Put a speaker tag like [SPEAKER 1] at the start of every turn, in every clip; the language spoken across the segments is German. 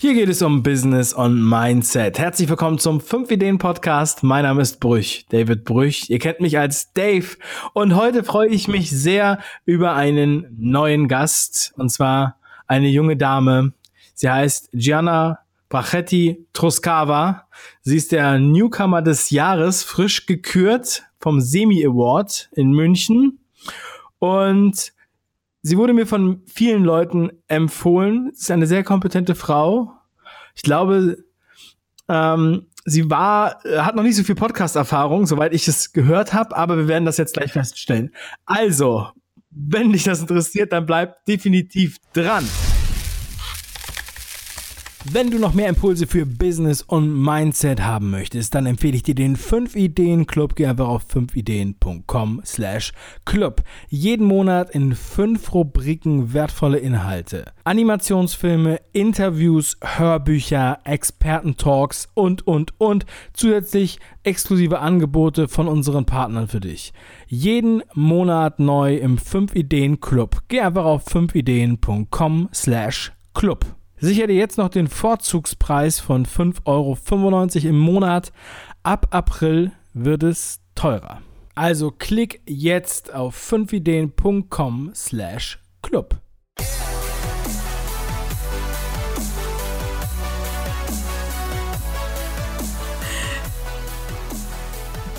[SPEAKER 1] Hier geht es um Business und Mindset. Herzlich willkommen zum 5 Ideen Podcast. Mein Name ist Brüch, David Brüch. Ihr kennt mich als Dave und heute freue ich mich sehr über einen neuen Gast und zwar eine junge Dame. Sie heißt Gianna Brachetti Truscava. Sie ist der Newcomer des Jahres, frisch gekürt vom Semi Award in München und Sie wurde mir von vielen Leuten empfohlen. Sie ist eine sehr kompetente Frau. Ich glaube, ähm, sie war, äh, hat noch nicht so viel Podcast-Erfahrung, soweit ich es gehört habe, aber wir werden das jetzt gleich feststellen. Also, wenn dich das interessiert, dann bleib definitiv dran. Wenn du noch mehr Impulse für Business und Mindset haben möchtest, dann empfehle ich dir den 5 Ideen Club. Geh einfach auf 5ideen.com slash club. Jeden Monat in fünf Rubriken wertvolle Inhalte. Animationsfilme, Interviews, Hörbücher, Experten-Talks und, und, und. Zusätzlich exklusive Angebote von unseren Partnern für dich. Jeden Monat neu im 5 Ideen Club. Geh einfach auf 5ideen.com slash club. Sicher dir jetzt noch den Vorzugspreis von 5,95 Euro im Monat. Ab April wird es teurer. Also klick jetzt auf 5ideen.com slash club.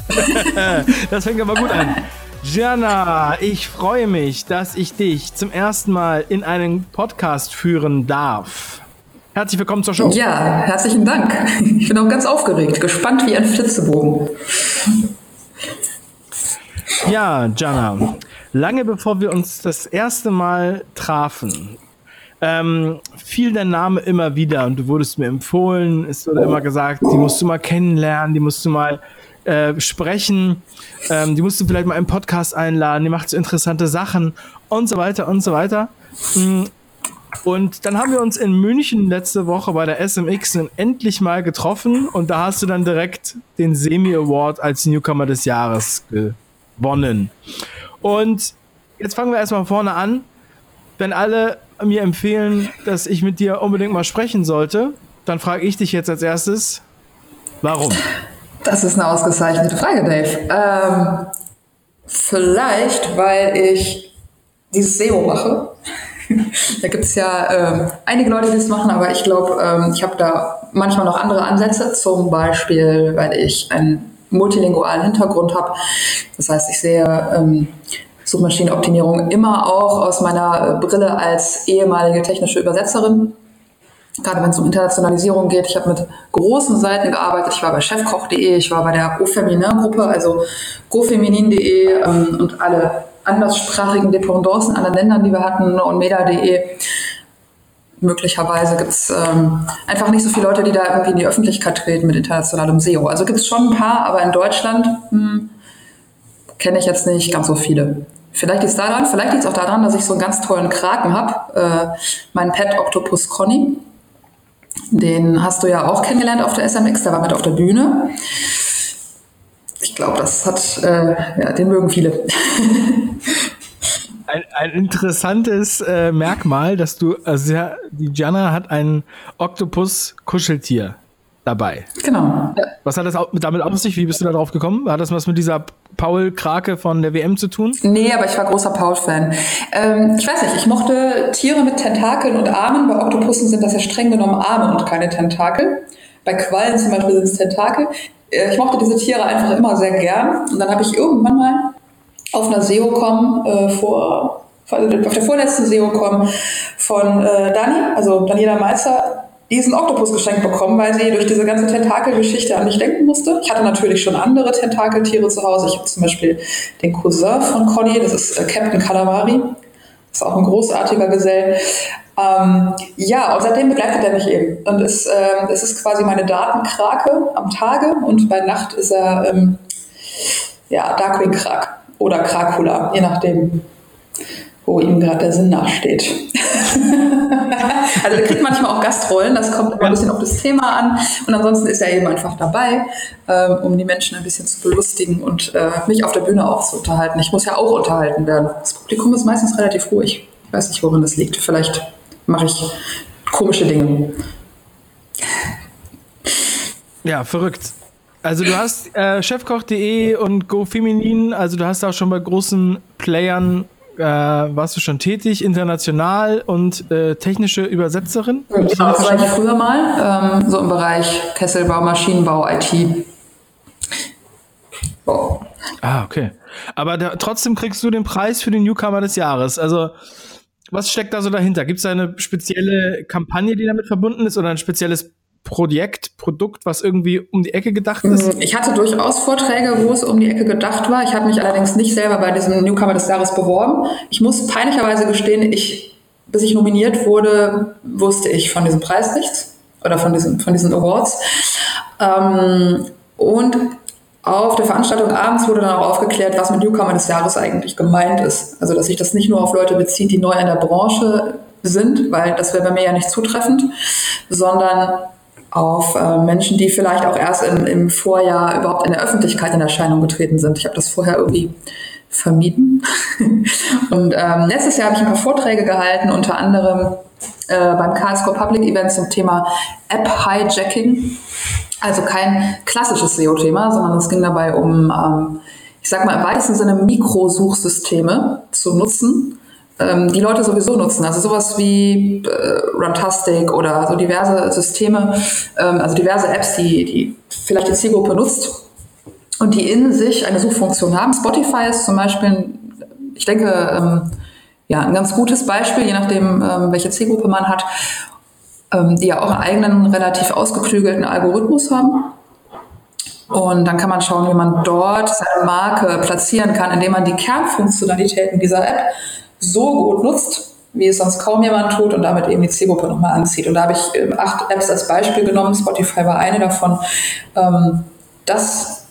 [SPEAKER 1] das fängt aber gut an. Jana, ich freue mich, dass ich dich zum ersten Mal in einen Podcast führen darf. Herzlich willkommen zur Show.
[SPEAKER 2] Ja, herzlichen Dank. Ich bin auch ganz aufgeregt, gespannt wie ein Flitzebogen.
[SPEAKER 1] Ja, Jana, lange bevor wir uns das erste Mal trafen, ähm, fiel dein Name immer wieder und du wurdest mir empfohlen. Es wurde immer gesagt, die musst du mal kennenlernen, die musst du mal äh, sprechen. Ähm, die musst du vielleicht mal im Podcast einladen, die macht so interessante Sachen und so weiter und so weiter. Mm. Und dann haben wir uns in München letzte Woche bei der SMX endlich mal getroffen und da hast du dann direkt den Semi Award als Newcomer des Jahres gewonnen. Und jetzt fangen wir erstmal vorne an. Wenn alle mir empfehlen, dass ich mit dir unbedingt mal sprechen sollte, dann frage ich dich jetzt als erstes, warum?
[SPEAKER 2] Das ist eine ausgezeichnete Frage, Dave. Ähm, vielleicht, weil ich dieses SEO mache. da gibt es ja ähm, einige Leute, die das machen, aber ich glaube, ähm, ich habe da manchmal noch andere Ansätze. Zum Beispiel, weil ich einen multilingualen Hintergrund habe. Das heißt, ich sehe ähm, Suchmaschinenoptimierung immer auch aus meiner Brille als ehemalige technische Übersetzerin gerade wenn es um Internationalisierung geht. Ich habe mit großen Seiten gearbeitet. Ich war bei chefkoch.de, ich war bei der Go-Feminin-Gruppe, also gofeminin.de ähm, und alle anderssprachigen Dependancen an den Ländern, die wir hatten und meda.de. Möglicherweise gibt es ähm, einfach nicht so viele Leute, die da irgendwie in die Öffentlichkeit treten mit internationalem SEO. Also gibt es schon ein paar, aber in Deutschland hm, kenne ich jetzt nicht ganz so viele. Vielleicht liegt es daran, vielleicht liegt auch daran, dass ich so einen ganz tollen Kraken habe, äh, meinen Pet Octopus Conny. Den hast du ja auch kennengelernt auf der SMX, der war mit auf der Bühne. Ich glaube, das hat, äh, ja, den mögen viele.
[SPEAKER 1] Ein, ein interessantes äh, Merkmal, dass du, also ja, die Gianna hat ein Oktopus-Kuscheltier dabei.
[SPEAKER 2] Genau.
[SPEAKER 1] Was hat das damit auf sich? Wie bist du da drauf gekommen? Hat das was mit dieser Paul Krake von der WM zu tun?
[SPEAKER 2] Nee, aber ich war großer Paul-Fan. Ähm, ich weiß nicht, ich mochte Tiere mit Tentakeln und Armen. Bei Oktopussen sind das ja streng genommen Arme und keine Tentakel. Bei Quallen zum Beispiel sind es Tentakel. Äh, ich mochte diese Tiere einfach immer sehr gern. Und dann habe ich irgendwann mal auf einer SEO-Com äh, vor, auf der vorletzten SEO-Com von äh, Dani, also Daniela Meister, diesen Oktopus geschenkt bekommen, weil sie durch diese ganze Tentakelgeschichte an mich denken musste. Ich hatte natürlich schon andere Tentakeltiere zu Hause. Ich habe zum Beispiel den Cousin von Conny, das ist äh, Captain Calamari. Das ist auch ein großartiger Gesell. Ähm, ja, und seitdem begleitet er mich eben. Und es, äh, es ist quasi meine Datenkrake am Tage und bei Nacht ist er ähm, ja, Darkwing Krak oder Krakula, je nachdem, wo ihm gerade der Sinn nachsteht. also der kriegt manchmal auch Gastrollen, das kommt immer ein bisschen auf das Thema an. Und ansonsten ist er eben einfach dabei, ähm, um die Menschen ein bisschen zu belustigen und äh, mich auf der Bühne auch zu unterhalten. Ich muss ja auch unterhalten werden. Das Publikum ist meistens relativ ruhig. Ich weiß nicht, worin das liegt. Vielleicht mache ich komische Dinge.
[SPEAKER 1] Ja, verrückt. Also du hast äh, chefkoch.de und GoFeminin, also du hast auch schon bei großen Playern äh, warst du schon tätig, international und äh, technische Übersetzerin?
[SPEAKER 2] Ja, das war ich früher mal, ähm, so im Bereich Kesselbau, Maschinenbau, IT.
[SPEAKER 1] Oh. Ah, okay. Aber da, trotzdem kriegst du den Preis für den Newcomer des Jahres. Also, was steckt da so dahinter? Gibt es eine spezielle Kampagne, die damit verbunden ist oder ein spezielles Projekt, Produkt, was irgendwie um die Ecke gedacht ist?
[SPEAKER 2] Ich hatte durchaus Vorträge, wo es um die Ecke gedacht war. Ich habe mich allerdings nicht selber bei diesem Newcomer des Jahres beworben. Ich muss peinlicherweise gestehen, ich, bis ich nominiert wurde, wusste ich von diesem Preis nichts oder von diesen, von diesen Awards. Ähm, und auf der Veranstaltung abends wurde dann auch aufgeklärt, was mit Newcomer des Jahres eigentlich gemeint ist. Also, dass sich das nicht nur auf Leute bezieht, die neu in der Branche sind, weil das wäre bei mir ja nicht zutreffend, sondern auf äh, Menschen, die vielleicht auch erst im, im Vorjahr überhaupt in der Öffentlichkeit in Erscheinung getreten sind. Ich habe das vorher irgendwie vermieden. und ähm, letztes Jahr habe ich ein paar Vorträge gehalten, unter anderem äh, beim Karlsruhe Public Event zum Thema App Hijacking. Also kein klassisches SEO-Thema, sondern es ging dabei um, ähm, ich sag mal im weitesten Sinne Mikrosuchsysteme zu nutzen, ähm, die Leute sowieso nutzen. Also sowas wie äh, Runtastic oder so diverse Systeme, ähm, also diverse Apps, die, die vielleicht die Zielgruppe nutzt und die in sich eine Suchfunktion haben. Spotify ist zum Beispiel, ich denke, ähm, ja, ein ganz gutes Beispiel, je nachdem, ähm, welche Zielgruppe man hat, ähm, die ja auch einen eigenen, relativ ausgeklügelten Algorithmus haben. Und dann kann man schauen, wie man dort seine Marke platzieren kann, indem man die Kernfunktionalitäten dieser App so gut nutzt, wie es sonst kaum jemand tut und damit eben die Zielgruppe nochmal anzieht. Und da habe ich ähm, acht Apps als Beispiel genommen, Spotify war eine davon. Ähm, das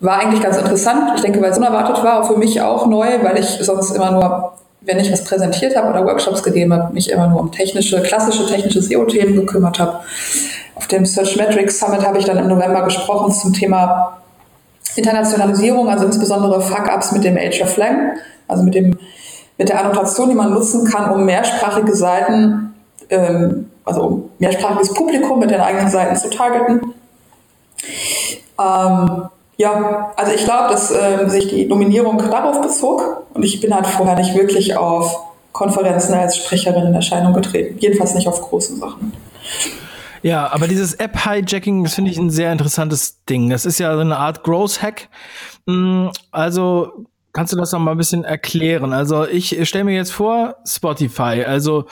[SPEAKER 2] war eigentlich ganz interessant. Ich denke, weil es unerwartet war, auch für mich auch neu, weil ich sonst immer nur, wenn ich was präsentiert habe oder Workshops gegeben habe, mich immer nur um technische, klassische technische SEO-Themen gekümmert habe. Auf dem Search Metrics Summit habe ich dann im November gesprochen zum Thema Internationalisierung, also insbesondere Fuck-Ups mit dem Age of Lang, also mit dem mit der Annotation, die man nutzen kann, um mehrsprachige Seiten, ähm, also um mehrsprachiges Publikum mit den eigenen Seiten zu targeten. Ähm, ja, also ich glaube, dass äh, sich die Nominierung darauf bezog und ich bin halt vorher nicht wirklich auf Konferenzen als Sprecherin in Erscheinung getreten. Jedenfalls nicht auf großen Sachen.
[SPEAKER 1] Ja, aber dieses App-Hijacking, das finde ich ein sehr interessantes Ding. Das ist ja so eine Art Growth-Hack. Mm, also Kannst du das noch mal ein bisschen erklären? Also ich stelle mir jetzt vor, Spotify. Also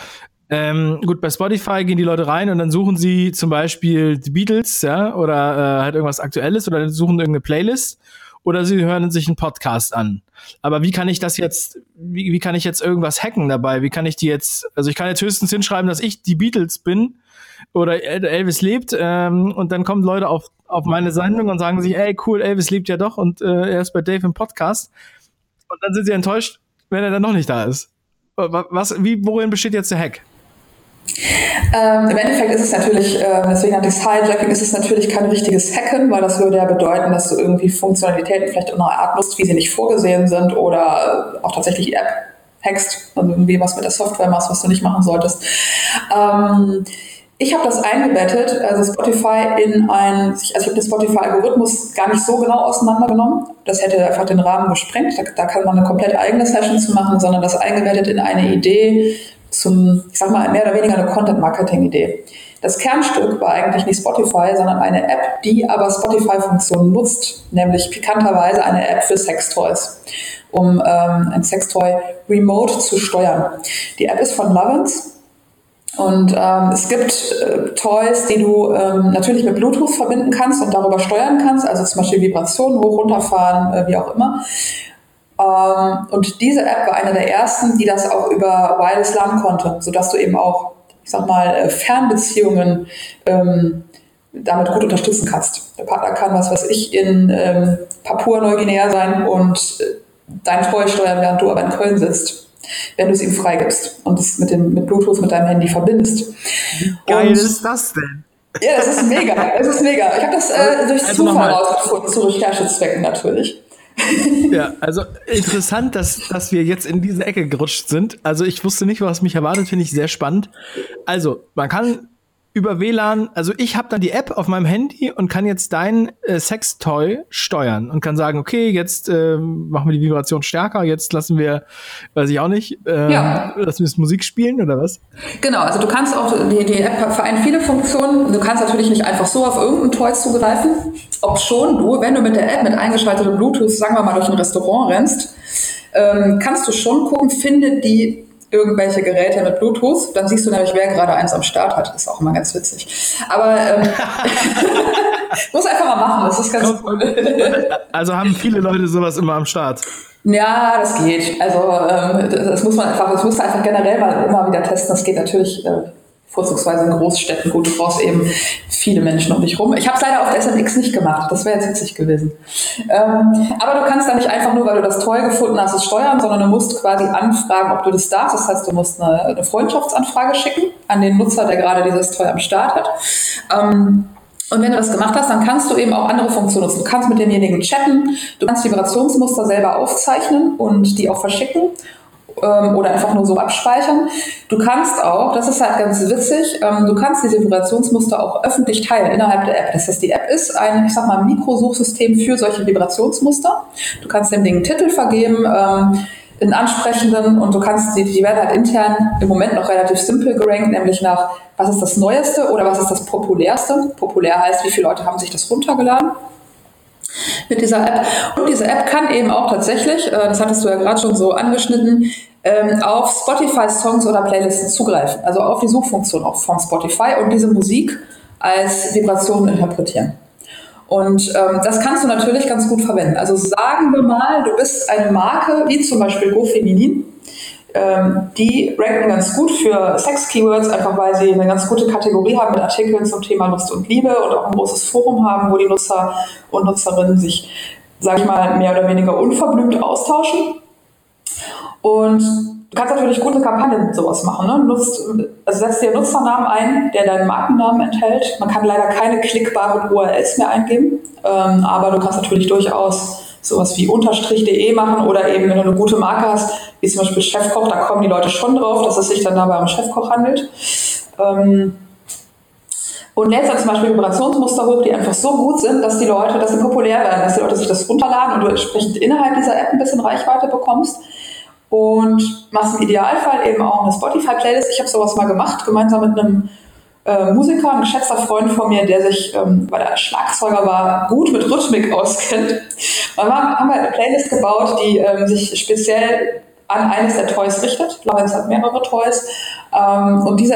[SPEAKER 1] ähm, gut, bei Spotify gehen die Leute rein und dann suchen sie zum Beispiel die Beatles, ja, oder äh, halt irgendwas Aktuelles oder suchen irgendeine Playlist oder sie hören sich einen Podcast an. Aber wie kann ich das jetzt, wie, wie kann ich jetzt irgendwas hacken dabei? Wie kann ich die jetzt, also ich kann jetzt höchstens hinschreiben, dass ich die Beatles bin oder Elvis lebt ähm, und dann kommen Leute auf, auf meine Sendung und sagen sich, ey cool, Elvis lebt ja doch und äh, er ist bei Dave im Podcast. Und dann sind sie enttäuscht, wenn er dann noch nicht da ist. Was, wie, worin besteht jetzt der Hack?
[SPEAKER 2] Ähm, Im Endeffekt ist es natürlich, äh, deswegen nannte ich es Hijacking, ist es natürlich kein richtiges Hacken, weil das würde ja bedeuten, dass du irgendwie Funktionalitäten vielleicht in einer Art nutzt, wie sie nicht vorgesehen sind oder auch tatsächlich die App hackst und irgendwie was mit der Software machst, was du nicht machen solltest. Ähm, ich habe das eingebettet, also Spotify in ein, also ich habe den Spotify-Algorithmus gar nicht so genau auseinandergenommen. Das hätte einfach den Rahmen gesprengt. Da, da, kann man eine komplett eigene Session zu machen, sondern das eingebettet in eine Idee zum, ich sag mal, mehr oder weniger eine Content-Marketing-Idee. Das Kernstück war eigentlich nicht Spotify, sondern eine App, die aber Spotify-Funktionen nutzt, nämlich pikanterweise eine App für Sextoys, um ähm, ein Sextoy remote zu steuern. Die App ist von Lovins und ähm, es gibt äh, Toys, die du ähm, natürlich mit Bluetooth verbinden kannst und darüber steuern kannst, also zum Beispiel Vibrationen hoch, runterfahren, äh, wie auch immer. Ähm, und diese App war eine der ersten, die das auch über Wireless LAN konnte, sodass du eben auch, ich sag mal, äh, Fernbeziehungen ähm, damit gut unterstützen kannst. Der Partner kann, was weiß ich, in ähm, Papua-Neuguinea sein und äh, dein Toy steuern, während du aber in Köln sitzt wenn du es ihm freigibst und es mit, dem, mit Bluetooth mit deinem Handy verbindest.
[SPEAKER 1] Wie geil und, ist das denn?
[SPEAKER 2] Ja, es ist mega. Es ist mega. Ich habe das äh, durch also Zufall rausgefunden, zu Recherchezwecken natürlich.
[SPEAKER 1] ja, also interessant, dass, dass wir jetzt in diese Ecke gerutscht sind. Also ich wusste nicht, was mich erwartet, finde ich sehr spannend. Also, man kann über WLAN, also ich habe dann die App auf meinem Handy und kann jetzt dein äh, Sextoy steuern und kann sagen, okay, jetzt äh, machen wir die Vibration stärker, jetzt lassen wir, weiß ich auch nicht, äh, ja. lassen wir das Musik spielen oder was?
[SPEAKER 2] Genau, also du kannst auch, die, die App vereint viele Funktionen. Du kannst natürlich nicht einfach so auf irgendein Toy zugreifen. Ob schon du, wenn du mit der App mit eingeschaltetem Bluetooth, sagen wir mal, durch ein Restaurant rennst, ähm, kannst du schon gucken, findet die irgendwelche Geräte mit Bluetooth, dann siehst du nämlich, wer gerade eins am Start hat. Das ist auch immer ganz witzig. Aber ähm, muss einfach mal machen, das ist ganz cool.
[SPEAKER 1] Also haben viele Leute sowas immer am Start.
[SPEAKER 2] Ja, das geht. Also ähm, das muss man einfach, das muss man einfach generell mal immer wieder testen. Das geht natürlich äh, vorzugsweise in Großstädten. Gut, du brauchst eben viele Menschen um dich rum. Ich habe es leider auf der SMX nicht gemacht. Das wäre jetzt witzig gewesen. Ähm, aber du kannst da nicht einfach nur, weil du das toll gefunden hast, es steuern, sondern du musst quasi anfragen, ob du das darfst. Das heißt, du musst eine, eine Freundschaftsanfrage schicken an den Nutzer, der gerade dieses Toy am Start hat. Ähm, und wenn du das gemacht hast, dann kannst du eben auch andere Funktionen nutzen. Du kannst mit demjenigen chatten, du kannst Vibrationsmuster selber aufzeichnen und die auch verschicken ähm, oder einfach nur so abspeichern. Du kannst auch, das ist halt ganz witzig, ähm, du kannst diese Vibrationsmuster auch öffentlich teilen innerhalb der App. Das heißt, die App ist ein, ich sag mal, Mikrosuchsystem für solche Vibrationsmuster. Du kannst dem Ding einen Titel vergeben, ähm, einen ansprechenden und du kannst, die, die werden halt intern im Moment noch relativ simpel gerankt, nämlich nach, was ist das Neueste oder was ist das Populärste. Populär heißt, wie viele Leute haben sich das runtergeladen mit dieser App. Und diese App kann eben auch tatsächlich, äh, das hattest du ja gerade schon so angeschnitten, ähm, auf Spotify-Songs oder Playlisten zugreifen. Also auf die Suchfunktion auch von Spotify und diese Musik als Vibration interpretieren. Und ähm, das kannst du natürlich ganz gut verwenden. Also sagen wir mal, du bist eine Marke wie zum Beispiel GoFeminin ähm, die ranken ganz gut für Sex-Keywords, einfach weil sie eine ganz gute Kategorie haben mit Artikeln zum Thema Lust und Liebe und auch ein großes Forum haben, wo die Nutzer und Nutzerinnen sich, sage ich mal, mehr oder weniger unverblümt austauschen. Und du kannst natürlich gute Kampagnen mit sowas machen. Ne? Nutzt, also setzt dir einen Nutzernamen ein, der deinen Markennamen enthält. Man kann leider keine klickbaren URLs mehr eingeben, ähm, aber du kannst natürlich durchaus sowas wie unterstrich.de machen oder eben, wenn du eine gute Marke hast, wie zum Beispiel Chefkoch, da kommen die Leute schon drauf, dass es sich dann dabei um Chefkoch handelt. Ähm, und lädst dann zum Beispiel Vibrationsmuster hoch, die einfach so gut sind, dass die Leute, dass sie populär werden, dass die Leute sich das runterladen und du entsprechend innerhalb dieser App ein bisschen Reichweite bekommst. Und machst im Idealfall eben auch eine Spotify-Playlist. Ich habe sowas mal gemacht, gemeinsam mit einem äh, Musiker, ein geschätzter Freund von mir, der sich, ähm, weil er Schlagzeuger war, gut mit Rhythmik auskennt. Wir haben wir eine Playlist gebaut, die ähm, sich speziell an eines der Toys richtet. Lorenz hat mehrere Toys. Ähm, und diese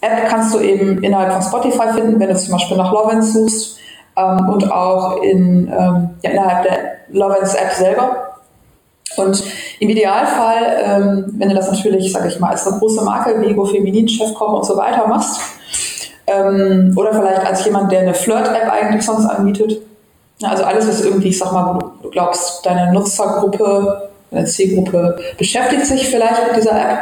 [SPEAKER 2] App kannst du eben innerhalb von Spotify finden, wenn du zum Beispiel nach Lovens suchst ähm, und auch in, ähm, ja, innerhalb der Lovens App selber. Und im Idealfall, ähm, wenn du das natürlich, sage ich mal, als eine große Marke wie Ego Feminin, Chefkoch und so weiter machst, ähm, oder vielleicht als jemand, der eine Flirt-App eigentlich sonst anbietet, also alles, was irgendwie, ich sag mal, du glaubst, deine Nutzergruppe eine Zielgruppe beschäftigt sich vielleicht mit dieser App.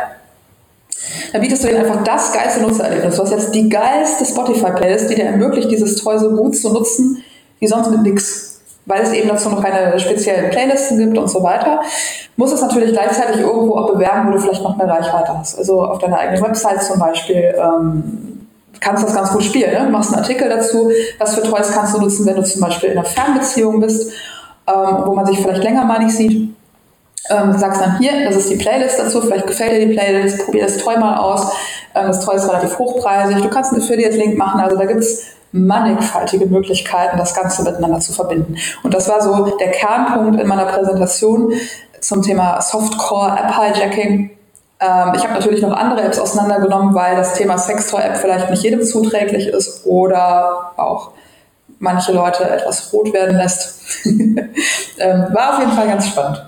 [SPEAKER 2] Dann bietest du ihnen einfach das geilste Nutzererlebnis. Du hast jetzt die geilste Spotify-Playlist, die dir ermöglicht, dieses Toy so gut zu nutzen, wie sonst mit nix. Weil es eben dazu noch keine speziellen Playlisten gibt und so weiter, muss es natürlich gleichzeitig irgendwo auch bewerben, wo du vielleicht noch mehr Reichweite hast. Also auf deiner eigenen Website zum Beispiel ähm, kannst du das ganz gut spielen. Ne? Machst einen Artikel dazu, was für Toys kannst du nutzen, wenn du zum Beispiel in einer Fernbeziehung bist, ähm, wo man sich vielleicht länger mal nicht sieht ähm, sagst dann hier, das ist die Playlist dazu, vielleicht gefällt dir die Playlist, probier das Toy mal aus. Ähm, das Toy ist relativ hochpreisig, du kannst einen Affiliate-Link machen, also da gibt es mannigfaltige Möglichkeiten, das Ganze miteinander zu verbinden. Und das war so der Kernpunkt in meiner Präsentation zum Thema Softcore App Hijacking. Ähm, ich habe natürlich noch andere Apps auseinandergenommen, weil das Thema Sextoy-App vielleicht nicht jedem zuträglich ist oder auch manche Leute etwas rot werden lässt. ähm, war auf jeden Fall ganz spannend.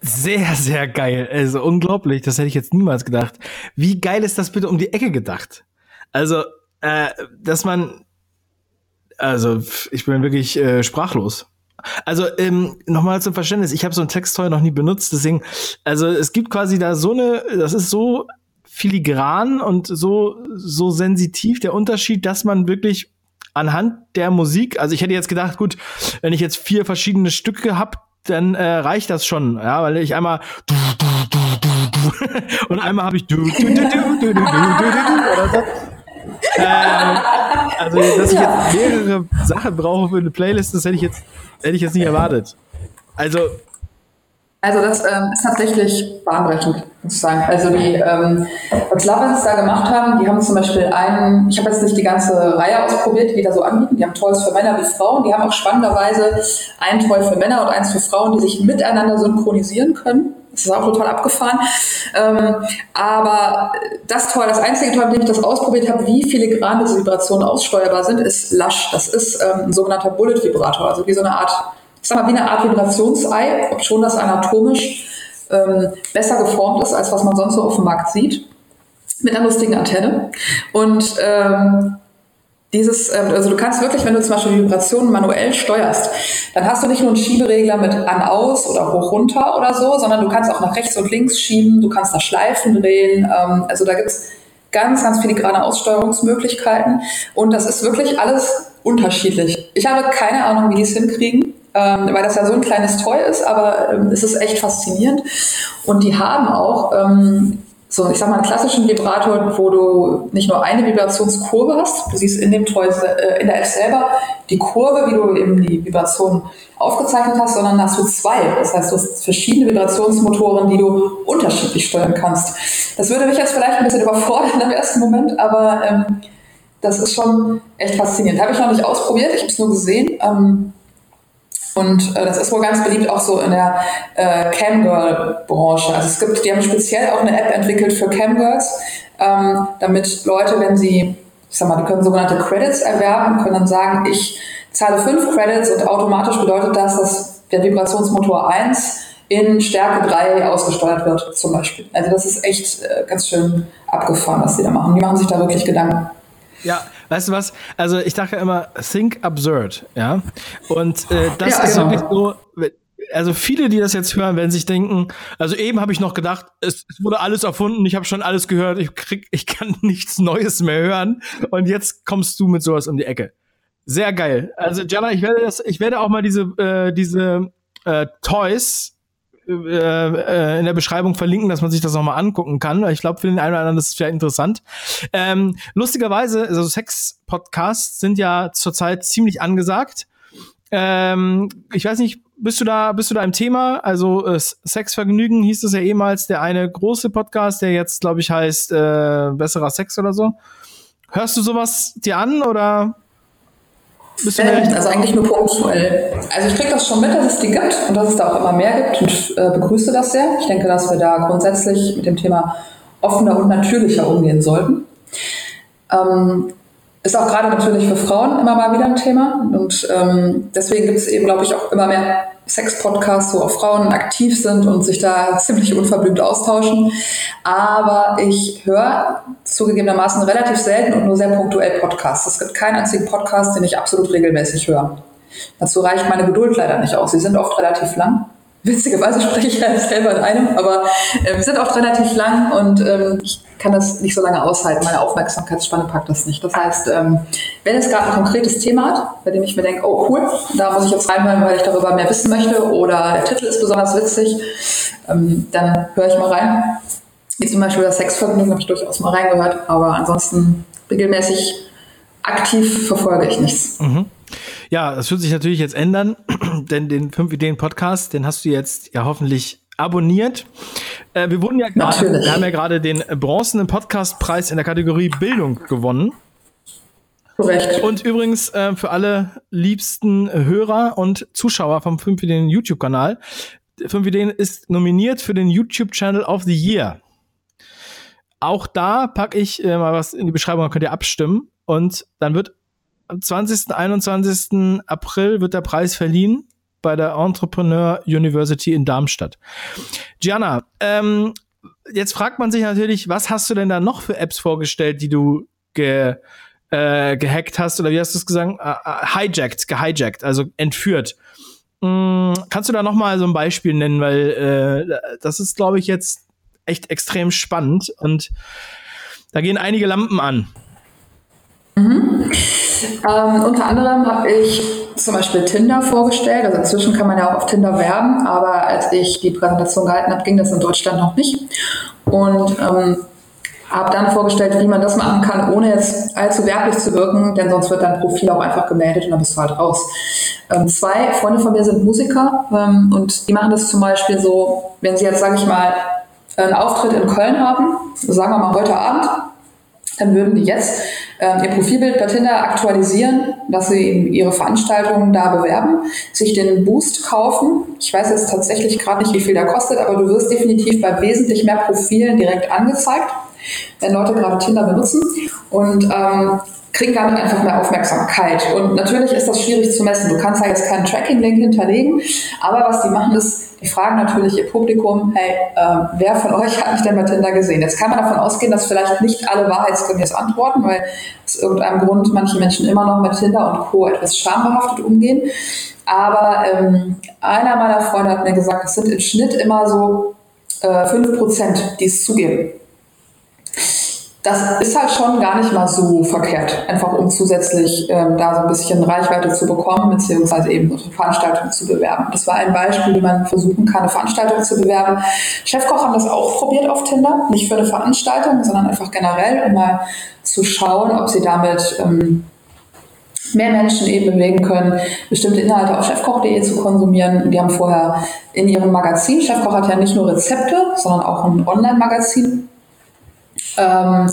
[SPEAKER 1] Sehr, sehr geil. Also unglaublich. Das hätte ich jetzt niemals gedacht. Wie geil ist das bitte um die Ecke gedacht? Also, äh, dass man, also ich bin wirklich äh, sprachlos. Also ähm, nochmal zum Verständnis, ich habe so ein Texttoy noch nie benutzt, deswegen, also es gibt quasi da so eine, das ist so filigran und so so sensitiv der Unterschied, dass man wirklich anhand der Musik, also ich hätte jetzt gedacht, gut, wenn ich jetzt vier verschiedene Stücke hab, dann äh, reicht das schon, ja, weil ich einmal du, du, du, du, du, und einmal habe ich du, du, du, du, du, du, du, du, du, oder so. Äh, Also, dass ich jetzt mehrere Sachen brauche für eine Playlist, das hätte ich jetzt, hätte ich jetzt nicht erwartet. Also,
[SPEAKER 2] also das ähm, ist tatsächlich bahnbrechend, muss ich sagen. Also die, ähm, was Lovers da gemacht haben, die haben zum Beispiel einen, ich habe jetzt nicht die ganze Reihe ausprobiert, die da so anbieten, die haben Toys für Männer wie Frauen, die haben auch spannenderweise ein Toy für Männer und eins für Frauen, die sich miteinander synchronisieren können. Das ist auch total abgefahren. Ähm, aber das Toy, das einzige Toy, mit dem ich das ausprobiert habe, wie filigrane diese Vibrationen aussteuerbar sind, ist Lush. Das ist ähm, ein sogenannter Bullet-Vibrator, also wie so eine Art ich sag mal, wie eine Art Vibrationsei, ob schon das anatomisch ähm, besser geformt ist, als was man sonst so auf dem Markt sieht, mit einer lustigen Antenne. Und ähm, dieses, ähm, also du kannst wirklich, wenn du zum Beispiel Vibrationen manuell steuerst, dann hast du nicht nur einen Schieberegler mit an, aus oder hoch, runter oder so, sondern du kannst auch nach rechts und links schieben, du kannst da Schleifen drehen. Ähm, also da gibt's ganz, ganz filigrane Aussteuerungsmöglichkeiten. Und das ist wirklich alles unterschiedlich. Ich habe keine Ahnung, wie die es hinkriegen ähm, weil das ja so ein kleines Toy ist, aber es ist echt faszinierend. Und die haben auch so, ich sag mal, einen klassischen Vibrator, wo du nicht nur eine Vibrationskurve hast, du siehst in dem Toy, äh, in der App selber die Kurve, wie du eben die Vibration aufgezeichnet hast, sondern hast du zwei. Das heißt, du hast verschiedene Vibrationsmotoren, die du unterschiedlich steuern kannst. Das würde mich jetzt vielleicht ein bisschen überfordern im ersten Moment, aber ähm, das ist schon echt faszinierend. Habe ich noch nicht ausprobiert, ich habe es nur gesehen. Ähm, und äh, das ist wohl ganz beliebt auch so in der äh, Camgirl-Branche. Also es gibt, die haben speziell auch eine App entwickelt für Camgirls, ähm, damit Leute, wenn sie, ich sag mal, die können sogenannte Credits erwerben, können dann sagen, ich zahle fünf Credits und automatisch bedeutet das, dass der Vibrationsmotor 1 in Stärke 3 ausgesteuert wird, zum Beispiel. Also das ist echt äh, ganz schön abgefahren, was die da machen. Die machen sich da wirklich Gedanken.
[SPEAKER 1] Ja, weißt du was? Also ich dachte immer, think absurd, ja. Und äh, das ja, ist genau. wirklich so. Also viele, die das jetzt hören, werden sich denken, also eben habe ich noch gedacht, es, es, wurde alles erfunden, ich habe schon alles gehört, ich krieg, ich kann nichts Neues mehr hören. Und jetzt kommst du mit sowas um die Ecke. Sehr geil. Also Jana, ich werde das, ich werde auch mal diese, äh, diese äh, Toys äh, äh, in der Beschreibung verlinken, dass man sich das nochmal angucken kann. Ich glaube, für den einen oder anderen ist es vielleicht interessant. Ähm, lustigerweise, also Sex-Podcasts sind ja zurzeit ziemlich angesagt. Ähm, ich weiß nicht, bist du da, bist du da im Thema? Also äh, Sexvergnügen hieß es ja ehemals, der eine große Podcast, der jetzt, glaube ich, heißt äh, Besserer Sex oder so. Hörst du sowas dir an oder
[SPEAKER 2] du äh, also eigentlich nur punktuell. Also ich kriege das schon mit, dass es die gibt und dass es da auch immer mehr gibt und äh, begrüße das sehr. Ich denke, dass wir da grundsätzlich mit dem Thema offener und natürlicher umgehen sollten. Ähm, ist auch gerade natürlich für Frauen immer mal wieder ein Thema und ähm, deswegen gibt es eben, glaube ich, auch immer mehr Sex-Podcasts, wo auch Frauen aktiv sind und sich da ziemlich unverblümt austauschen. Aber ich höre zugegebenermaßen relativ selten und nur sehr punktuell Podcasts. Es gibt keinen einzigen Podcast, den ich absolut regelmäßig höre. Dazu reicht meine Geduld leider nicht aus. Sie sind oft relativ lang. Witzigerweise spreche ich ja selber in einem, aber äh, wir sind oft relativ lang und ähm, ich kann das nicht so lange aushalten. Meine Aufmerksamkeitsspanne packt das nicht. Das heißt, ähm, wenn es gerade ein konkretes Thema hat, bei dem ich mir denke, oh cool, da muss ich jetzt reinhören, weil ich darüber mehr wissen möchte oder der Titel ist besonders witzig, ähm, dann höre ich mal rein. Wie zum Beispiel das Sexvergnügen habe ich durchaus mal reingehört, aber ansonsten regelmäßig aktiv verfolge ich nichts.
[SPEAKER 1] Mhm. Ja, das wird sich natürlich jetzt ändern, denn den 5 Ideen Podcast, den hast du jetzt ja hoffentlich abonniert. Äh, wir wurden ja gerade, wir haben ja gerade den bronzenen Podcastpreis in der Kategorie Bildung gewonnen.
[SPEAKER 2] Korrekt.
[SPEAKER 1] Und übrigens äh, für alle liebsten Hörer und Zuschauer vom 5 Ideen YouTube-Kanal. 5 Ideen ist nominiert für den YouTube-Channel of the Year. Auch da packe ich äh, mal was in die Beschreibung, dann könnt ihr abstimmen. Und dann wird 20. 21. April wird der Preis verliehen bei der Entrepreneur University in Darmstadt. Gianna, ähm, jetzt fragt man sich natürlich, was hast du denn da noch für Apps vorgestellt, die du ge, äh, gehackt hast oder wie hast du es gesagt? Äh, hijacked, gehijackt, also entführt. Mm, kannst du da noch mal so ein Beispiel nennen, weil äh, das ist, glaube ich, jetzt echt extrem spannend und da gehen einige Lampen an.
[SPEAKER 2] Mhm. Ähm, unter anderem habe ich zum Beispiel Tinder vorgestellt. Also inzwischen kann man ja auch auf Tinder werben, aber als ich die Präsentation gehalten habe, ging das in Deutschland noch nicht. Und ähm, habe dann vorgestellt, wie man das machen kann, ohne jetzt allzu werblich zu wirken, denn sonst wird dein Profil auch einfach gemeldet und dann bist du halt raus. Ähm, zwei Freunde von mir sind Musiker ähm, und die machen das zum Beispiel so, wenn sie jetzt, sage ich mal, einen Auftritt in Köln haben, sagen wir mal heute Abend, dann würden die jetzt äh, ihr Profilbild bei Tinder aktualisieren, dass sie ihre Veranstaltungen da bewerben, sich den Boost kaufen. Ich weiß jetzt tatsächlich gerade nicht, wie viel der kostet, aber du wirst definitiv bei wesentlich mehr Profilen direkt angezeigt, wenn Leute gerade Tinder benutzen. Und ähm, kriegen damit einfach mehr Aufmerksamkeit. Und natürlich ist das schwierig zu messen. Du kannst ja jetzt keinen Tracking-Link hinterlegen, aber was die machen ist, die fragen natürlich ihr Publikum, hey, äh, wer von euch hat mich denn bei Tinder gesehen? Jetzt kann man davon ausgehen, dass vielleicht nicht alle wahrheitsgemäß antworten, weil aus irgendeinem Grund manche Menschen immer noch mit Tinder und Co. etwas schambehaftet umgehen. Aber ähm, einer meiner Freunde hat mir gesagt, es sind im Schnitt immer so äh, 5%, die es zugeben das ist halt schon gar nicht mal so verkehrt, einfach um zusätzlich ähm, da so ein bisschen Reichweite zu bekommen, beziehungsweise eben eine Veranstaltung zu bewerben. Das war ein Beispiel, wie man versuchen kann, eine Veranstaltung zu bewerben. Chefkoch haben das auch probiert auf Tinder, nicht für eine Veranstaltung, sondern einfach generell, um mal zu schauen, ob sie damit ähm, mehr Menschen eben bewegen können, bestimmte Inhalte auf chefkoch.de zu konsumieren. Die haben vorher in ihrem Magazin, Chefkoch hat ja nicht nur Rezepte, sondern auch ein Online-Magazin, ähm,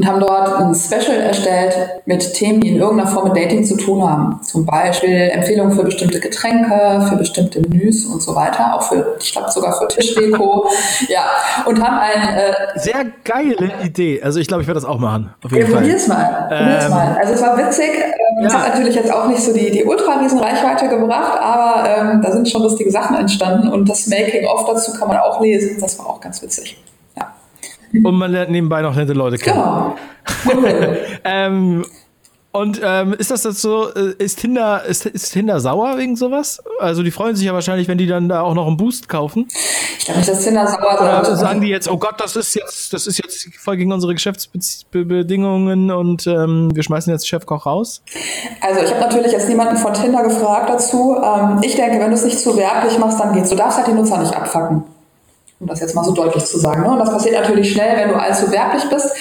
[SPEAKER 2] und haben dort ein Special erstellt mit Themen, die in irgendeiner Form mit Dating zu tun haben. Zum Beispiel Empfehlungen für bestimmte Getränke, für bestimmte Menüs und so weiter, auch für, ich glaube sogar für Tischdeko. ja, und haben ein
[SPEAKER 1] äh, sehr geile Idee. Also ich glaube, ich werde das auch machen.
[SPEAKER 2] Auf jeden ja, Fall. Probier's mal. Probier's ähm, mal. Also es war witzig. Ähm, es ja. hat natürlich jetzt auch nicht so die, die ultra riesen Reichweite gebracht, aber ähm, da sind schon lustige Sachen entstanden und das Making-of dazu kann man auch lesen. Das war auch ganz witzig.
[SPEAKER 1] Und man lernt nebenbei noch nette Leute kennen. Genau. ähm, und ähm, ist das jetzt so, äh, ist Tinder, ist, ist Tinder sauer wegen sowas? Also die freuen sich ja wahrscheinlich, wenn die dann da auch noch einen Boost kaufen.
[SPEAKER 2] Ich glaube nicht, dass Tinder sauer
[SPEAKER 1] ist. Oder sagen die jetzt, oh Gott, das ist jetzt, das ist jetzt voll gegen unsere Geschäftsbedingungen und ähm, wir schmeißen jetzt Chefkoch raus?
[SPEAKER 2] Also ich habe natürlich jetzt niemanden von Tinder gefragt dazu. Ähm, ich denke, wenn du es nicht zu werblich machst, dann geht's. Du darfst halt die Nutzer nicht abfacken um das jetzt mal so deutlich zu sagen. Ne? Und das passiert natürlich schnell, wenn du allzu werblich bist.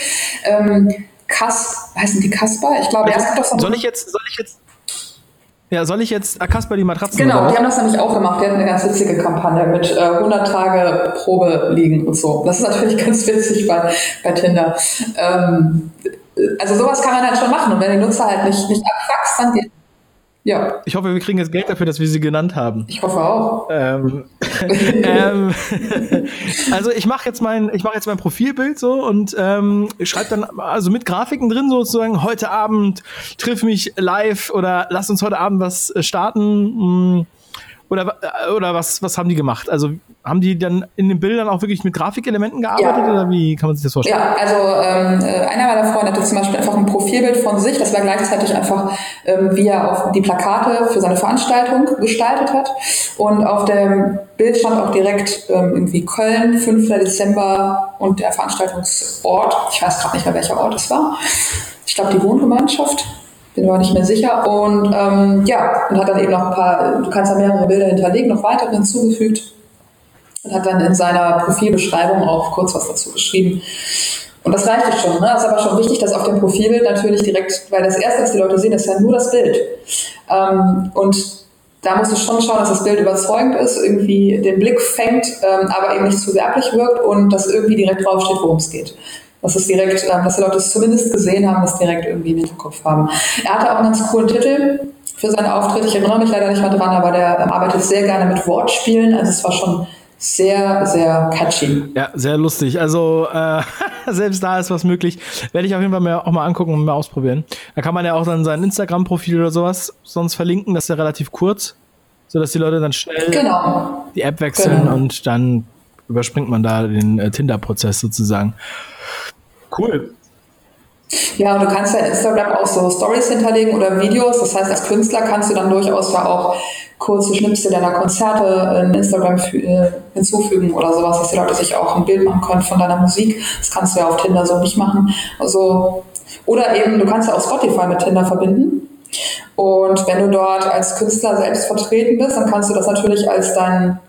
[SPEAKER 2] Ähm, Kas, heißen die Kasper? Ich glaube,
[SPEAKER 1] erst doch so Soll ich jetzt, soll ich jetzt ja, soll ich jetzt Kasper die Matratzen
[SPEAKER 2] Genau, die haben das nämlich auch gemacht. Die hatten eine ganz witzige Kampagne mit äh, 100 Tage Probe liegen und so. Das ist natürlich ganz witzig bei, bei Tinder. Ähm, also sowas kann man halt schon machen. Und wenn die Nutzer halt nicht, nicht abfuckst, dann geht
[SPEAKER 1] ja. Ich hoffe, wir kriegen jetzt Geld dafür, dass wir sie genannt haben.
[SPEAKER 2] Ich hoffe auch. Ähm,
[SPEAKER 1] ähm, also ich mache jetzt mein, ich mache jetzt mein Profilbild so und ähm, schreibe dann also mit Grafiken drin sozusagen heute Abend triff mich live oder lass uns heute Abend was äh, starten. Mh, oder, äh, oder was, was haben die gemacht? Also haben die dann in den Bildern auch wirklich mit Grafikelementen gearbeitet ja. oder wie kann man sich das vorstellen?
[SPEAKER 2] Ja, also ähm, äh, einer meiner Freunde hatte zum Beispiel einfach ein Profilbild von sich, das war gleichzeitig einfach, ähm, wie er auf die Plakate für seine Veranstaltung gestaltet hat. Und auf dem Bild stand auch direkt ähm, irgendwie Köln, 5. Dezember und der Veranstaltungsort. Ich weiß gerade nicht mehr, welcher Ort es war. Ich glaube, die Wohngemeinschaft bin mir nicht mehr sicher. Und ähm, ja, und hat dann eben noch ein paar, du kannst da mehrere Bilder hinterlegen, noch weitere hinzugefügt und hat dann in seiner Profilbeschreibung auch kurz was dazu geschrieben. Und das reicht schon. Ne? Das ist aber schon wichtig, dass auf dem Profilbild natürlich direkt, weil das erste, was die Leute sehen, ist ja nur das Bild. Ähm, und da musst du schon schauen, dass das Bild überzeugend ist, irgendwie den Blick fängt, ähm, aber eben nicht zu werblich wirkt und dass irgendwie direkt draufsteht, worum es geht dass es direkt, dass die Leute es zumindest gesehen haben, das direkt irgendwie im Hinterkopf haben. Er hatte auch einen ganz coolen Titel für seinen Auftritt. Ich erinnere mich leider nicht mehr dran, aber der arbeitet sehr gerne mit Wortspielen. Also es war schon sehr, sehr catchy.
[SPEAKER 1] Ja, sehr lustig. Also äh, selbst da ist was möglich. Werde ich auf jeden Fall mal, auch mal angucken und mal ausprobieren. Da kann man ja auch dann sein Instagram-Profil oder sowas sonst verlinken. Das ist ja relativ kurz, sodass die Leute dann schnell genau. die App wechseln genau. und dann überspringt man da den äh, Tinder-Prozess sozusagen. Cool.
[SPEAKER 2] Ja, und du kannst ja in Instagram auch so Stories hinterlegen oder Videos. Das heißt, als Künstler kannst du dann durchaus ja auch kurze Schnipsel deiner Konzerte in Instagram äh, hinzufügen oder sowas, dass die Leute sich auch ein Bild machen können von deiner Musik. Das kannst du ja auf Tinder so nicht machen. Also, oder eben, du kannst ja auch Spotify mit Tinder verbinden. Und wenn du dort als Künstler selbst vertreten bist, dann kannst du das natürlich als deinen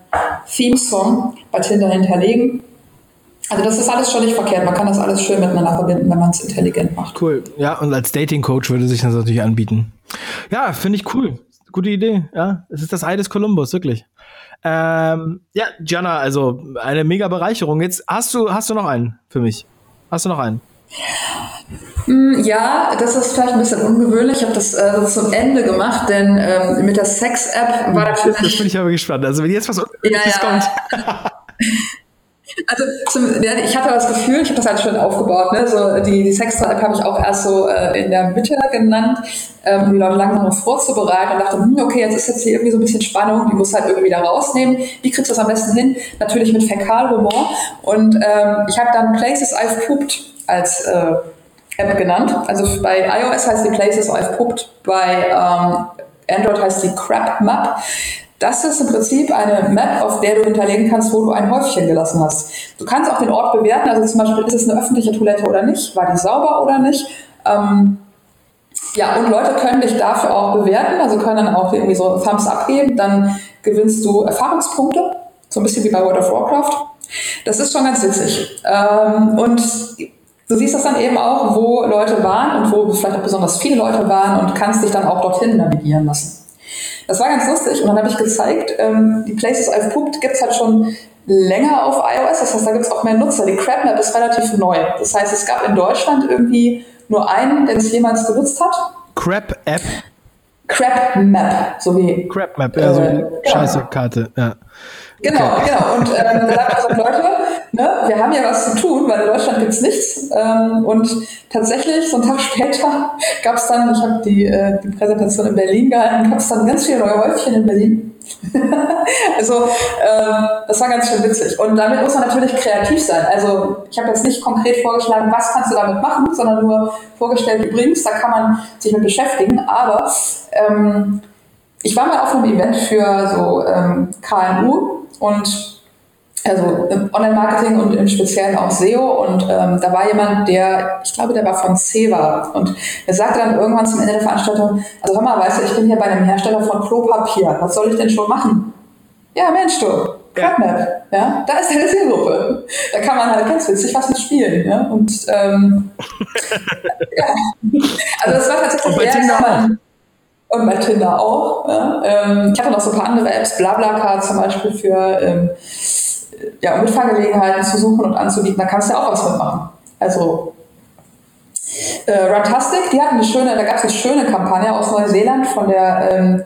[SPEAKER 2] Theme-Song bei Tinder hinterlegen Also das ist alles schon nicht verkehrt. Man kann das alles schön miteinander verbinden, wenn man es intelligent macht.
[SPEAKER 1] Cool. Ja, und als Dating-Coach würde sich das natürlich anbieten. Ja, finde ich cool. Gute Idee. Ja, es ist das Ei des Kolumbus, wirklich. Ähm, ja, Gianna, also eine mega Bereicherung. Jetzt hast du, hast du noch einen für mich? Hast du noch einen?
[SPEAKER 2] Hm, ja, das ist vielleicht ein bisschen ungewöhnlich. Ich habe das äh, zum Ende gemacht, denn ähm, mit der Sex-App war
[SPEAKER 1] das. Das bin ich aber gespannt. Also wenn jetzt was Ungewöhnliches ja, kommt.
[SPEAKER 2] Also zum, ich hatte das Gefühl, ich habe das halt schon aufgebaut, ne? so die, die Sextra-App habe ich auch erst so äh, in der Mitte genannt, ähm, um die Leute langsam noch vorzubereiten und dachte, hm, okay, jetzt ist jetzt hier irgendwie so ein bisschen Spannung, die muss halt irgendwie da rausnehmen. Wie kriegst du das am besten hin? Natürlich mit Fäkalhumor und ähm, ich habe dann Places I've Pooped als äh, App genannt. Also bei iOS heißt die Places Pooped, bei ähm, Android heißt die Crap Map. Das ist im Prinzip eine Map, auf der du hinterlegen kannst, wo du ein Häufchen gelassen hast. Du kannst auch den Ort bewerten, also zum Beispiel, ist es eine öffentliche Toilette oder nicht? War die sauber oder nicht? Ähm, ja, und Leute können dich dafür auch bewerten, also können dann auch irgendwie so Thumbs abgeben, dann gewinnst du Erfahrungspunkte, so ein bisschen wie bei World of Warcraft. Das ist schon ganz witzig. Ähm, und du siehst das dann eben auch, wo Leute waren und wo vielleicht auch besonders viele Leute waren und kannst dich dann auch dorthin navigieren lassen. Das war ganz lustig und dann habe ich gezeigt, ähm, die Places I've Pooped gibt es halt schon länger auf iOS, das heißt, da gibt es auch mehr Nutzer. Die Crab Map ist relativ neu. Das heißt, es gab in Deutschland irgendwie nur einen, der es jemals genutzt hat.
[SPEAKER 1] Crab App?
[SPEAKER 2] Crab Map, so wie.
[SPEAKER 1] Crab Map, ja, so äh, scheiße Karte, ja.
[SPEAKER 2] Genau, okay. genau. Und ähm, da sagt also Leute, ne, wir haben ja was zu tun, weil in Deutschland gibt es nichts. Ähm, und tatsächlich, so einen Tag später gab es dann, ich habe die, äh, die Präsentation in Berlin gehalten, gab es dann ganz viele neue Häufchen in Berlin. also ähm, das war ganz schön witzig. Und damit muss man natürlich kreativ sein. Also ich habe jetzt nicht konkret vorgeschlagen, was kannst du damit machen, sondern nur vorgestellt, übrigens, da kann man sich mit beschäftigen. Aber ähm, ich war mal auf einem Event für so ähm, KMU und also Online-Marketing und im Speziellen auch SEO. Und ähm, da war jemand, der, ich glaube, der war von Ceva. Und er sagte dann irgendwann zum Ende der Veranstaltung, also hör mal, weißt du, ich bin hier bei einem Hersteller von Klopapier. Was soll ich denn schon machen? Ja, Mensch, du, CrapMap, ja. ja, da ist deine Zielgruppe. Da kann man halt ganz witzig was mit spielen, ja. Und ähm, ja. also das war tatsächlich eher, und bei Tinder auch. Ja. Ähm, ich hatte noch so ein paar andere Apps, BlaBlaCar zum Beispiel für ähm, ja, Mitfahrgelegenheiten zu suchen und anzubieten. Da kannst du ja auch was mitmachen. Also äh, Runtastic, die hatten eine schöne, da gab es eine schöne Kampagne aus Neuseeland von der ähm,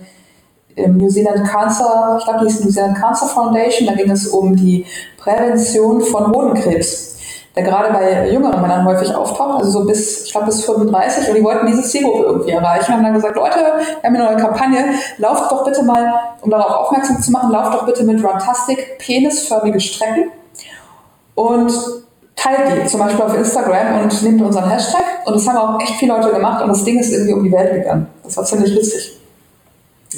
[SPEAKER 2] New Zealand Cancer, ich glaube, die ist New Zealand Cancer Foundation. Da ging es um die Prävention von Hodenkrebs der gerade bei jüngeren Männern häufig auftaucht, also so bis, ich glaube, bis 35. Und die wollten diese Zielgruppe irgendwie erreichen. Haben dann gesagt, Leute, wir haben eine neue Kampagne, lauft doch bitte mal, um darauf aufmerksam zu machen, lauft doch bitte mit Runtastic penisförmige Strecken und teilt die zum Beispiel auf Instagram und nehmt unseren Hashtag. Und das haben auch echt viele Leute gemacht und das Ding ist irgendwie um die Welt gegangen. Das war ziemlich witzig.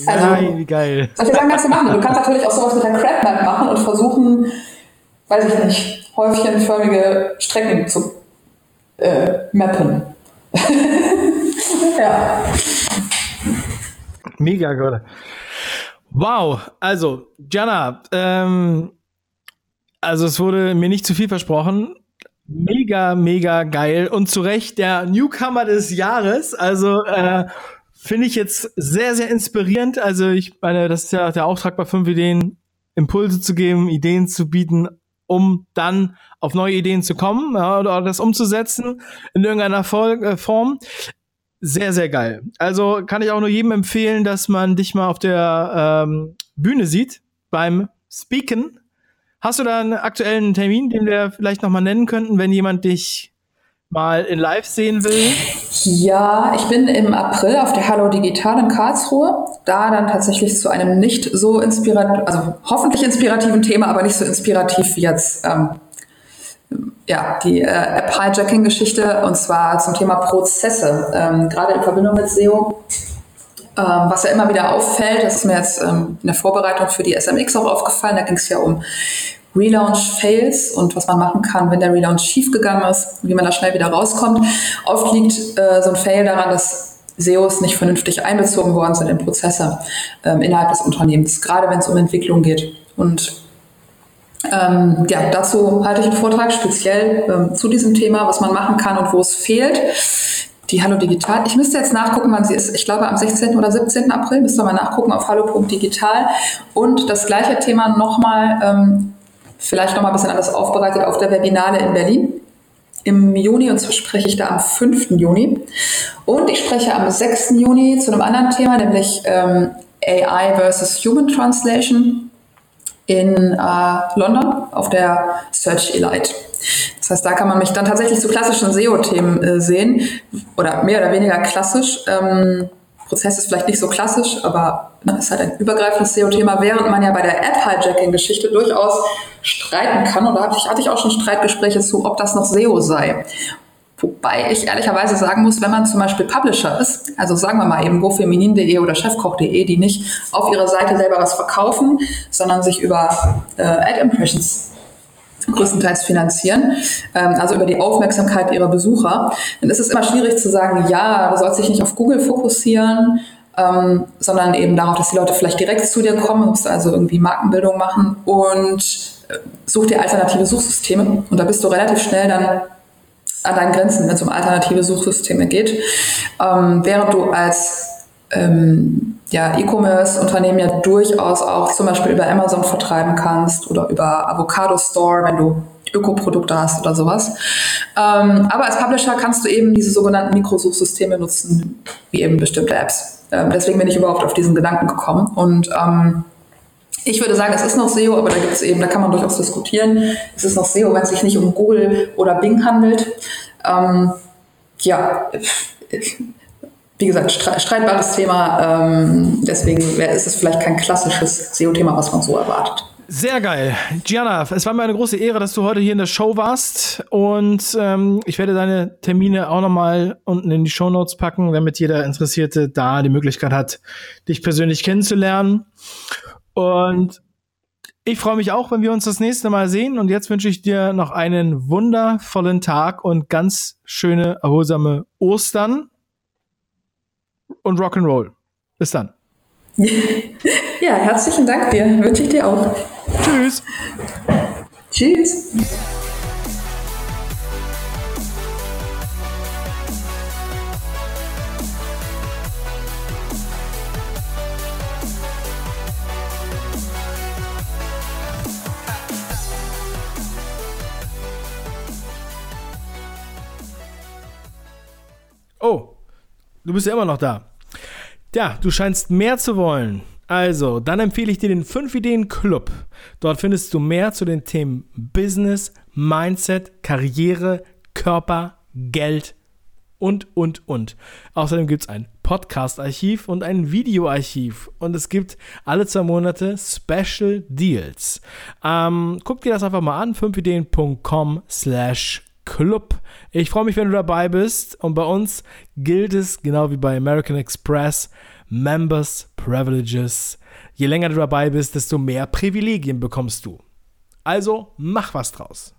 [SPEAKER 1] Also, Nein, wie geil.
[SPEAKER 2] Solche Sachen kannst du machen. Du kannst natürlich auch sowas mit der Crap Map machen und versuchen, weiß ich nicht, häufchenförmige Strecken zu äh, mappen. ja.
[SPEAKER 1] Mega gut. Wow, also Jana, ähm, also es wurde mir nicht zu viel versprochen. Mega, mega geil und zu Recht der Newcomer des Jahres. Also äh, finde ich jetzt sehr, sehr inspirierend. Also ich meine, das ist ja der Auftrag bei fünf Ideen, Impulse zu geben, Ideen zu bieten, um dann auf neue Ideen zu kommen ja, oder das umzusetzen in irgendeiner äh, Form. Sehr, sehr geil. Also kann ich auch nur jedem empfehlen, dass man dich mal auf der ähm, Bühne sieht beim Speaken. Hast du da einen aktuellen Termin, den wir vielleicht noch mal nennen könnten, wenn jemand dich mal in Live sehen will?
[SPEAKER 2] Ja, ich bin im April auf der Hallo Digital in Karlsruhe. Da dann tatsächlich zu einem nicht so inspirativen, also hoffentlich inspirativen Thema, aber nicht so inspirativ wie jetzt ähm, ja, die äh, App-Hijacking-Geschichte und zwar zum Thema Prozesse, ähm, gerade in Verbindung mit SEO. Ähm, was ja immer wieder auffällt, das ist mir jetzt ähm, in der Vorbereitung für die SMX auch aufgefallen, da ging es ja um Relaunch-Fails und was man machen kann, wenn der Relaunch schiefgegangen ist, wie man da schnell wieder rauskommt. Oft liegt äh, so ein Fail daran, dass SEOs nicht vernünftig einbezogen worden sind in Prozesse ähm, innerhalb des Unternehmens, gerade wenn es um Entwicklung geht. Und Ähm, ja, dazu halte ich einen Vortrag speziell ähm, zu diesem Thema, was man machen kann und wo es fehlt. Die Hallo Digital. Ich müsste jetzt nachgucken, wann sie ist. Ich glaube am 16. oder 17. April müsste man nachgucken auf hallo.digital. Und das gleiche Thema nochmal, ähm, vielleicht nochmal ein bisschen anders aufbereitet auf der Webinale in Berlin im Juni und zwar spreche ich da am 5. Juni. Und ich spreche am 6. Juni zu einem anderen Thema, nämlich ähm, AI versus Human Translation in äh, London auf der Search Elite. Das heißt, da kann man mich dann tatsächlich zu klassischen SEO-Themen äh, sehen oder mehr oder weniger klassisch. Ähm, Prozess ist vielleicht nicht so klassisch, aber ne, ist halt ein übergreifendes SEO-Thema, während man ja bei der App-Hijacking-Geschichte durchaus streiten kann. Und da hatte ich, hatte ich auch schon Streitgespräche zu, ob das noch SEO sei. Wobei ich ehrlicherweise sagen muss, wenn man zum Beispiel Publisher ist, also sagen wir mal eben gofeminin.de oder chefkoch.de, die nicht auf ihrer Seite selber was verkaufen, sondern sich über äh, Ad-Impressions größtenteils finanzieren, ähm, also über die Aufmerksamkeit ihrer Besucher, dann ist es immer schwierig zu sagen, ja, du sollst dich nicht auf Google fokussieren, ähm, sondern eben darauf, dass die Leute vielleicht direkt zu dir kommen, musst also irgendwie Markenbildung machen und äh, such dir alternative Suchsysteme und da bist du relativ schnell dann an deinen Grenzen, wenn es um alternative Suchsysteme geht, ähm, während du als ähm, ja, E-Commerce-Unternehmen ja durchaus auch zum Beispiel über Amazon vertreiben kannst oder über Avocado Store, wenn du Ökoprodukte hast oder sowas. Ähm, aber als Publisher kannst du eben diese sogenannten Mikrosuchsysteme nutzen, wie eben bestimmte Apps. Ähm, deswegen bin ich überhaupt auf diesen Gedanken gekommen. Und ähm, ich würde sagen, es ist noch SEO, aber da gibt es eben, da kann man durchaus diskutieren. Es ist noch SEO, wenn es sich nicht um Google oder Bing handelt. Ähm, ja, wie gesagt, streitbares Thema. Ähm, deswegen ist es vielleicht kein klassisches SEO-Thema, was man so erwartet.
[SPEAKER 1] Sehr geil. Gianna, es war mir eine große Ehre, dass du heute hier in der Show warst. Und ähm, ich werde deine Termine auch nochmal unten in die Show Notes packen, damit jeder Interessierte da die Möglichkeit hat, dich persönlich kennenzulernen. Und ich freue mich auch, wenn wir uns das nächste Mal sehen. Und jetzt wünsche ich dir noch einen wundervollen Tag und ganz schöne, erholsame Ostern und Rock'n'Roll. Bis dann.
[SPEAKER 2] Ja, herzlichen Dank dir. Wünsche ich dir auch.
[SPEAKER 1] Tschüss.
[SPEAKER 2] Tschüss.
[SPEAKER 1] Bist ja immer noch da. Ja, du scheinst mehr zu wollen. Also, dann empfehle ich dir den 5 Ideen Club. Dort findest du mehr zu den Themen Business, Mindset, Karriere, Körper, Geld und, und, und. Außerdem gibt es ein Podcast-Archiv und ein Videoarchiv. Und es gibt alle zwei Monate Special Deals. Ähm, guck dir das einfach mal an, 5ideen.com slash Club. Ich freue mich, wenn du dabei bist. Und bei uns gilt es, genau wie bei American Express, Members Privileges. Je länger du dabei bist, desto mehr Privilegien bekommst du. Also mach was draus.